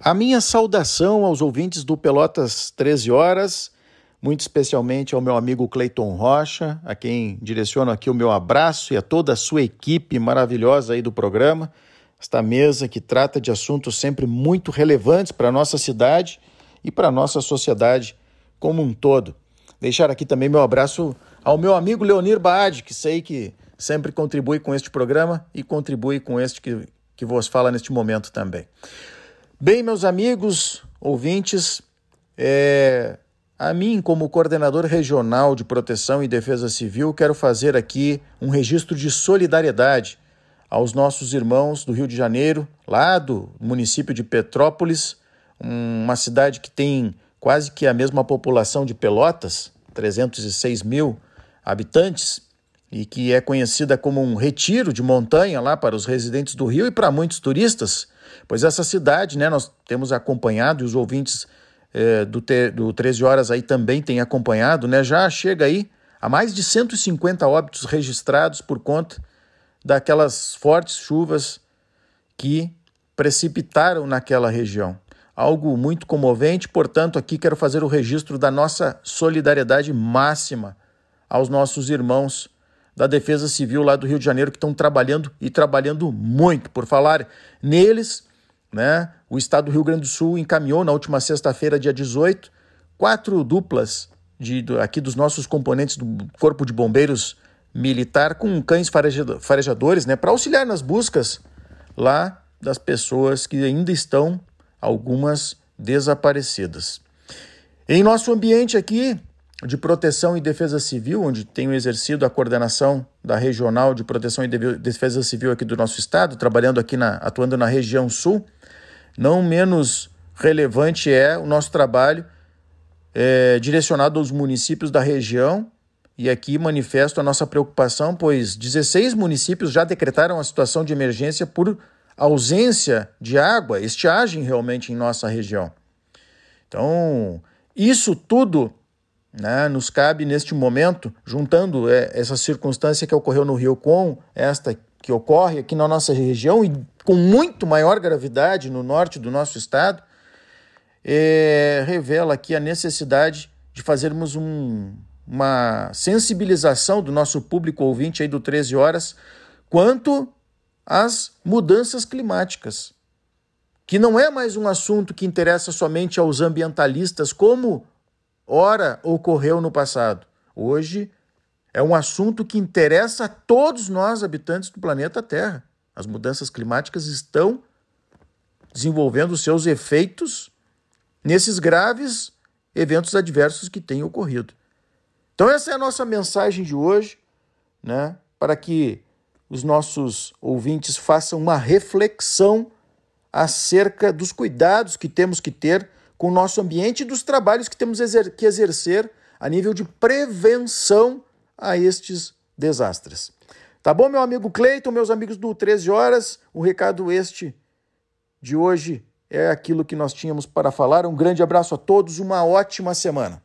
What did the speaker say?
A minha saudação aos ouvintes do Pelotas 13 Horas, muito especialmente ao meu amigo Cleiton Rocha, a quem direciono aqui o meu abraço e a toda a sua equipe maravilhosa aí do programa. Esta mesa que trata de assuntos sempre muito relevantes para a nossa cidade e para a nossa sociedade como um todo. Deixar aqui também meu abraço ao meu amigo Leonir Baade, que sei que sempre contribui com este programa e contribui com este que, que vos fala neste momento também. Bem, meus amigos, ouvintes, é, a mim, como coordenador regional de proteção e defesa civil, quero fazer aqui um registro de solidariedade aos nossos irmãos do Rio de Janeiro, lá do município de Petrópolis, uma cidade que tem quase que a mesma população de Pelotas, 306 mil habitantes, e que é conhecida como um retiro de montanha lá para os residentes do Rio e para muitos turistas Pois essa cidade, né, nós temos acompanhado, e os ouvintes é, do, do 13 Horas aí também têm acompanhado, né, já chega aí a mais de 150 óbitos registrados por conta daquelas fortes chuvas que precipitaram naquela região. Algo muito comovente, portanto, aqui quero fazer o registro da nossa solidariedade máxima aos nossos irmãos da Defesa Civil lá do Rio de Janeiro que estão trabalhando e trabalhando muito. Por falar neles, né, o Estado do Rio Grande do Sul encaminhou na última sexta-feira, dia 18, quatro duplas de, aqui dos nossos componentes do Corpo de Bombeiros Militar com cães farejadores né, para auxiliar nas buscas lá das pessoas que ainda estão algumas desaparecidas. Em nosso ambiente aqui, de Proteção e Defesa Civil, onde tenho exercido a coordenação da Regional de Proteção e Defesa Civil aqui do nosso estado, trabalhando aqui na, atuando na região sul, não menos relevante é o nosso trabalho é, direcionado aos municípios da região. E aqui manifesto a nossa preocupação, pois 16 municípios já decretaram a situação de emergência por ausência de água, estiagem realmente em nossa região. Então, isso tudo né, nos cabe neste momento, juntando é, essa circunstância que ocorreu no Rio com esta que ocorre aqui na nossa região e com muito maior gravidade no norte do nosso estado, é, revela aqui a necessidade de fazermos um, uma sensibilização do nosso público ouvinte aí do 13 horas quanto às mudanças climáticas, que não é mais um assunto que interessa somente aos ambientalistas, como ora ocorreu no passado. Hoje é um assunto que interessa a todos nós, habitantes do planeta Terra. As mudanças climáticas estão desenvolvendo seus efeitos nesses graves eventos adversos que têm ocorrido. Então, essa é a nossa mensagem de hoje, né? Para que os nossos ouvintes façam uma reflexão acerca dos cuidados que temos que ter com o nosso ambiente e dos trabalhos que temos que exercer a nível de prevenção a estes desastres. Tá bom, meu amigo Cleiton, meus amigos do 13 Horas? O recado este de hoje é aquilo que nós tínhamos para falar. Um grande abraço a todos, uma ótima semana.